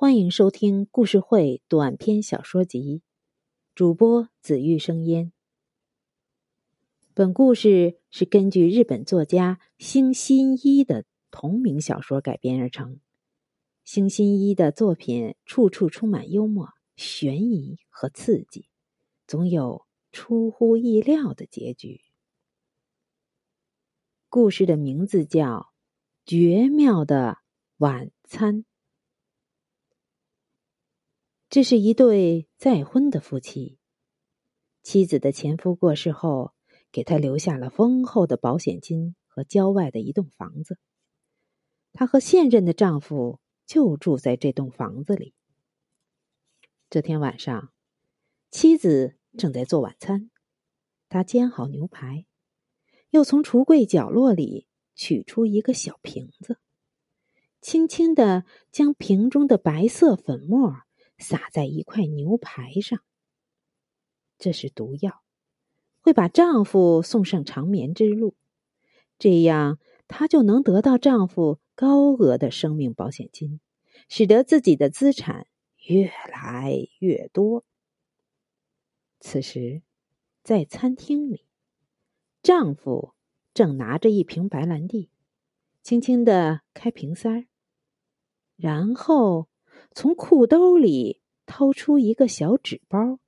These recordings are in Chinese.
欢迎收听故事会短篇小说集，主播紫玉生烟。本故事是根据日本作家星新一的同名小说改编而成。星新一的作品处处充满幽默、悬疑和刺激，总有出乎意料的结局。故事的名字叫《绝妙的晚餐》。这是一对再婚的夫妻。妻子的前夫过世后，给他留下了丰厚的保险金和郊外的一栋房子。她和现任的丈夫就住在这栋房子里。这天晚上，妻子正在做晚餐，她煎好牛排，又从橱柜角落里取出一个小瓶子，轻轻的将瓶中的白色粉末。撒在一块牛排上，这是毒药，会把丈夫送上长眠之路。这样，她就能得到丈夫高额的生命保险金，使得自己的资产越来越多。此时，在餐厅里，丈夫正拿着一瓶白兰地，轻轻的开瓶塞儿，然后。从裤兜里掏出一个小纸包，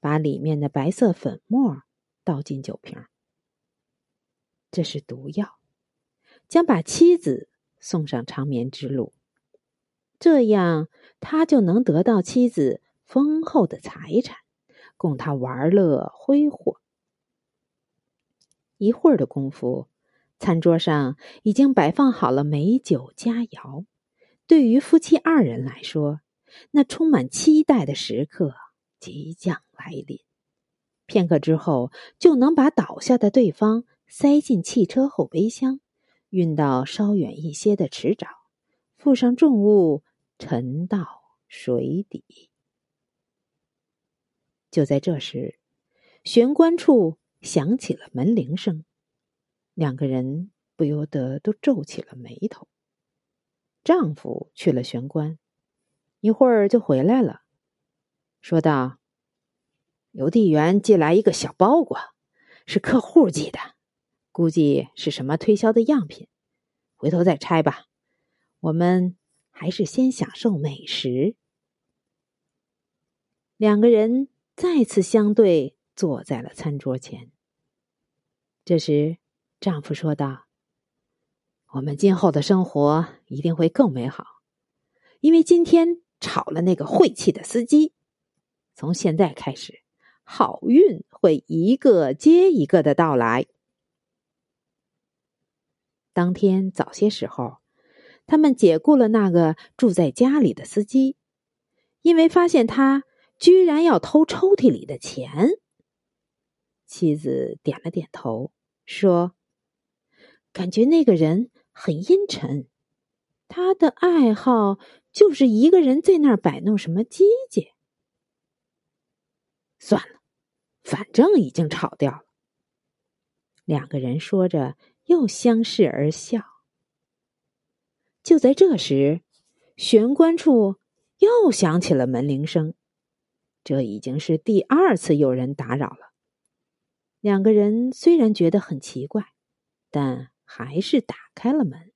把里面的白色粉末倒进酒瓶。这是毒药，将把妻子送上长眠之路。这样，他就能得到妻子丰厚的财产，供他玩乐挥霍。一会儿的功夫，餐桌上已经摆放好了美酒佳肴。对于夫妻二人来说，那充满期待的时刻即将来临。片刻之后，就能把倒下的对方塞进汽车后备箱，运到稍远一些的池沼，附上重物，沉到水底。就在这时，玄关处响起了门铃声，两个人不由得都皱起了眉头。丈夫去了玄关，一会儿就回来了，说道：“邮递员寄来一个小包裹，是客户寄的，估计是什么推销的样品，回头再拆吧。我们还是先享受美食。”两个人再次相对坐在了餐桌前。这时，丈夫说道。我们今后的生活一定会更美好，因为今天炒了那个晦气的司机。从现在开始，好运会一个接一个的到来。当天早些时候，他们解雇了那个住在家里的司机，因为发现他居然要偷抽屉里的钱。妻子点了点头，说：“感觉那个人。”很阴沉，他的爱好就是一个人在那儿摆弄什么机械。算了，反正已经吵掉了。两个人说着，又相视而笑。就在这时，玄关处又响起了门铃声，这已经是第二次有人打扰了。两个人虽然觉得很奇怪，但。还是打开了门，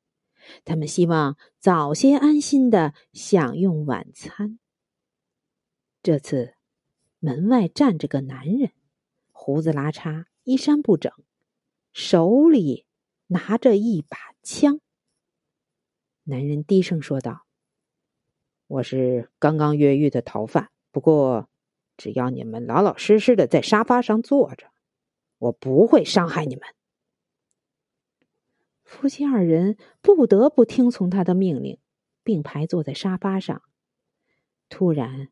他们希望早些安心的享用晚餐。这次，门外站着个男人，胡子拉碴，衣衫不整，手里拿着一把枪。男人低声说道：“我是刚刚越狱的逃犯，不过只要你们老老实实的在沙发上坐着，我不会伤害你们。”夫妻二人不得不听从他的命令，并排坐在沙发上。突然，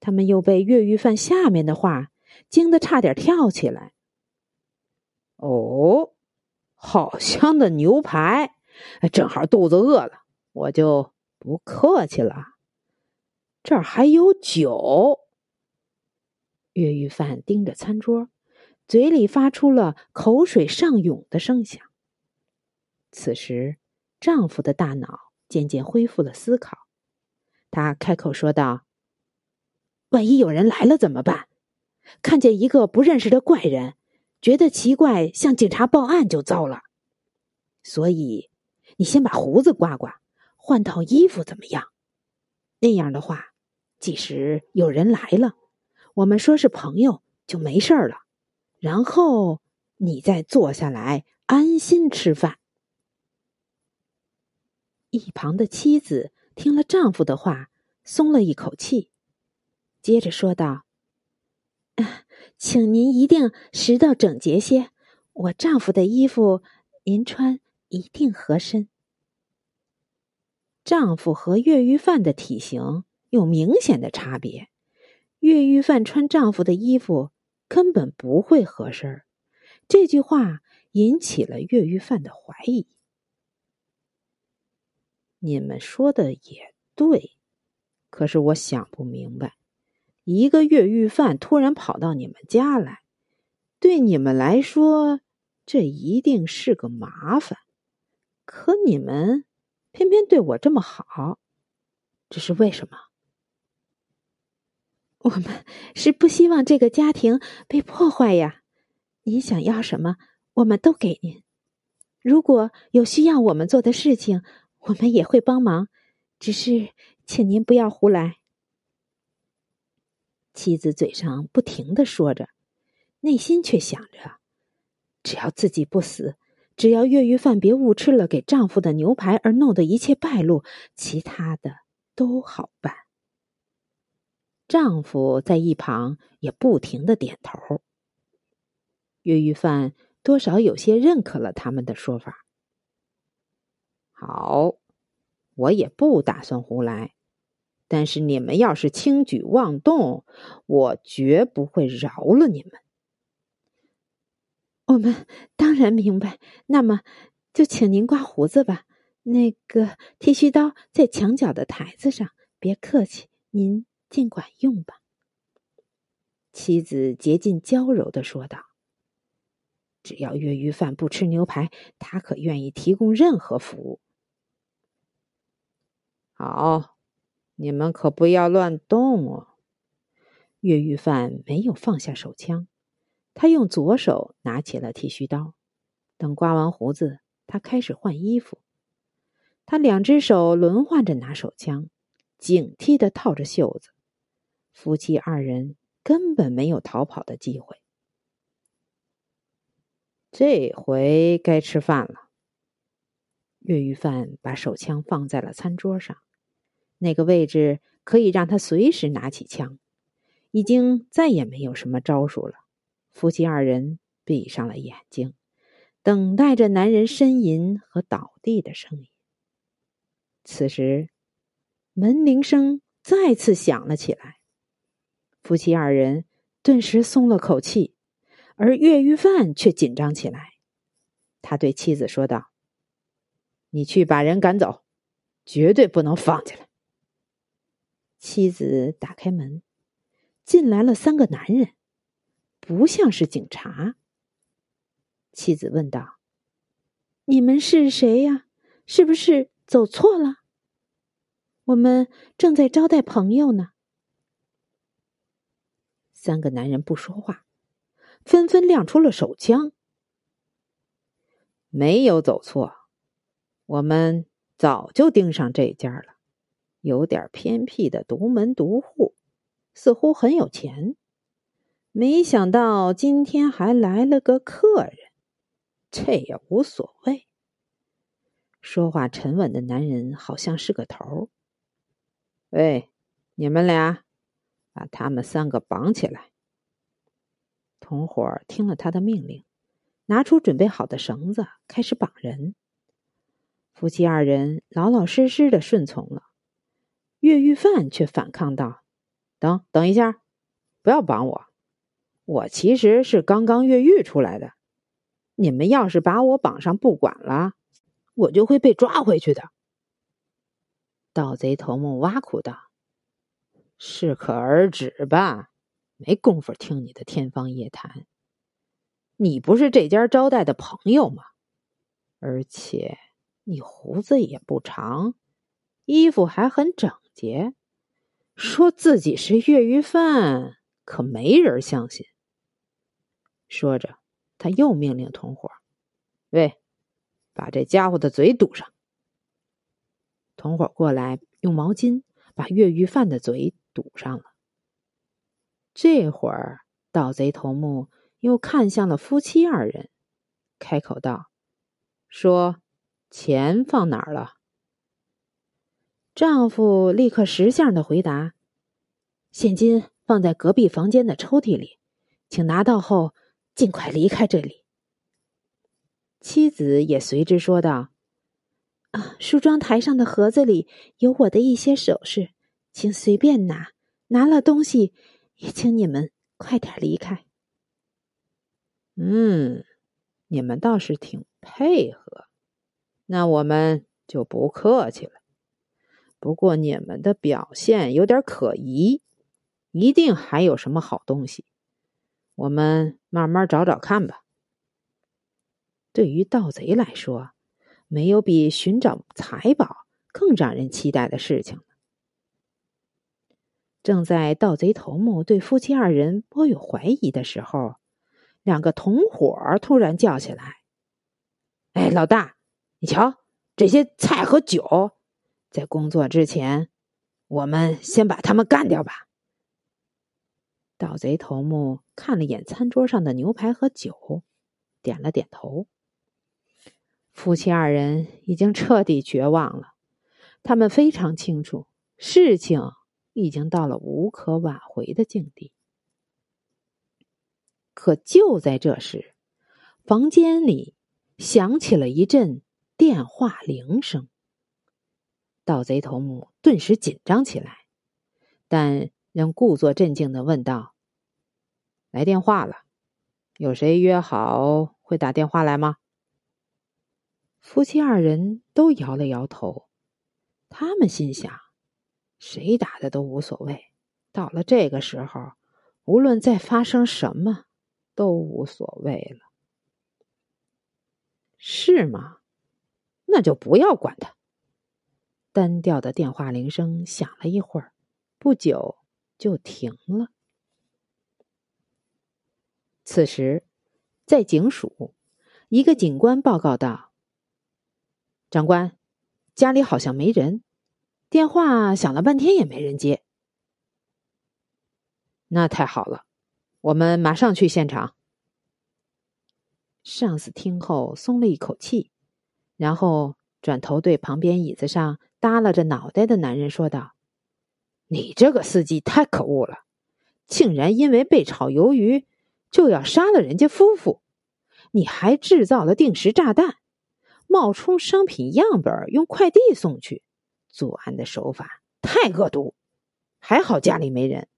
他们又被越狱犯下面的话惊得差点跳起来。“哦，好香的牛排！正好肚子饿了，我就不客气了。这儿还有酒。”越狱犯盯着餐桌，嘴里发出了口水上涌的声响。此时，丈夫的大脑渐渐恢复了思考，他开口说道：“万一有人来了怎么办？看见一个不认识的怪人，觉得奇怪，向警察报案就糟了。所以，你先把胡子刮刮，换套衣服，怎么样？那样的话，即使有人来了，我们说是朋友就没事了。然后你再坐下来，安心吃饭。”一旁的妻子听了丈夫的话，松了一口气，接着说道：“请您一定拾到整洁些，我丈夫的衣服您穿一定合身。”丈夫和越狱犯的体型有明显的差别，越狱犯穿丈夫的衣服根本不会合身。这句话引起了越狱犯的怀疑。你们说的也对，可是我想不明白，一个越狱犯突然跑到你们家来，对你们来说，这一定是个麻烦。可你们偏偏对我这么好，这是为什么？我们是不希望这个家庭被破坏呀。您想要什么，我们都给您。如果有需要我们做的事情，我们也会帮忙，只是请您不要胡来。妻子嘴上不停的说着，内心却想着：只要自己不死，只要越狱犯别误吃了给丈夫的牛排而弄得一切败露，其他的都好办。丈夫在一旁也不停的点头。越狱犯多少有些认可了他们的说法。好，我也不打算胡来，但是你们要是轻举妄动，我绝不会饶了你们。我们当然明白，那么就请您刮胡子吧。那个剃须刀在墙角的台子上，别客气，您尽管用吧。妻子竭尽娇柔的说道：“只要越狱犯不吃牛排，他可愿意提供任何服务。”好，你们可不要乱动哦。越狱犯没有放下手枪，他用左手拿起了剃须刀。等刮完胡子，他开始换衣服。他两只手轮换着拿手枪，警惕的套着袖子。夫妻二人根本没有逃跑的机会。这回该吃饭了。越狱犯把手枪放在了餐桌上。那个位置可以让他随时拿起枪，已经再也没有什么招数了。夫妻二人闭上了眼睛，等待着男人呻吟和倒地的声音。此时，门铃声再次响了起来，夫妻二人顿时松了口气，而越狱犯却紧张起来。他对妻子说道：“你去把人赶走，绝对不能放进来。”妻子打开门，进来了三个男人，不像是警察。妻子问道：“你们是谁呀？是不是走错了？我们正在招待朋友呢。”三个男人不说话，纷纷亮出了手枪。没有走错，我们早就盯上这家了。有点偏僻的独门独户，似乎很有钱。没想到今天还来了个客人，这也无所谓。说话沉稳的男人好像是个头。喂，你们俩，把他们三个绑起来。同伙听了他的命令，拿出准备好的绳子，开始绑人。夫妻二人老老实实的顺从了。越狱犯却反抗道：“等等一下，不要绑我！我其实是刚刚越狱出来的。你们要是把我绑上不管了，我就会被抓回去的。”盗贼头目挖苦道：“适可而止吧，没工夫听你的天方夜谭。你不是这家招待的朋友吗？而且你胡子也不长，衣服还很整。”节，说自己是越狱犯，可没人相信。说着，他又命令同伙：“喂，把这家伙的嘴堵上。”同伙过来，用毛巾把越狱犯的嘴堵上了。这会儿，盗贼头目又看向了夫妻二人，开口道：“说，钱放哪儿了？”丈夫立刻识相的回答：“现金放在隔壁房间的抽屉里，请拿到后尽快离开这里。”妻子也随之说道。啊，梳妆台上的盒子里有我的一些首饰，请随便拿。拿了东西，也请你们快点离开。嗯，你们倒是挺配合，那我们就不客气了。不过你们的表现有点可疑，一定还有什么好东西，我们慢慢找找看吧。对于盗贼来说。没有比寻找财宝更让人期待的事情。正在盗贼头目对夫妻二人颇有怀疑的时候，两个同伙突然叫起来：“哎，老大，你瞧这些菜和酒，在工作之前，我们先把他们干掉吧。”盗贼头目看了眼餐桌上的牛排和酒，点了点头。夫妻二人已经彻底绝望了，他们非常清楚，事情已经到了无可挽回的境地。可就在这时，房间里响起了一阵电话铃声。盗贼头目顿时紧张起来，但仍故作镇静的问道：“来电话了，有谁约好会打电话来吗？”夫妻二人都摇了摇头，他们心想：谁打的都无所谓。到了这个时候，无论再发生什么，都无所谓了，是吗？那就不要管他。单调的电话铃声响了一会儿，不久就停了。此时，在警署，一个警官报告道。长官，家里好像没人，电话响了半天也没人接。那太好了，我们马上去现场。上司听后松了一口气，然后转头对旁边椅子上耷拉着脑袋的男人说道：“你这个司机太可恶了，竟然因为被炒鱿鱼就要杀了人家夫妇，你还制造了定时炸弹。”冒充商品样本用快递送去，作案的手法太恶毒。还好家里没人，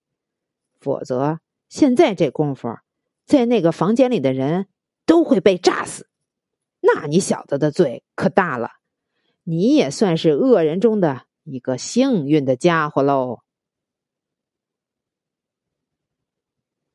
否则现在这功夫，在那个房间里的人都会被炸死。那你小子的罪可大了，你也算是恶人中的一个幸运的家伙喽。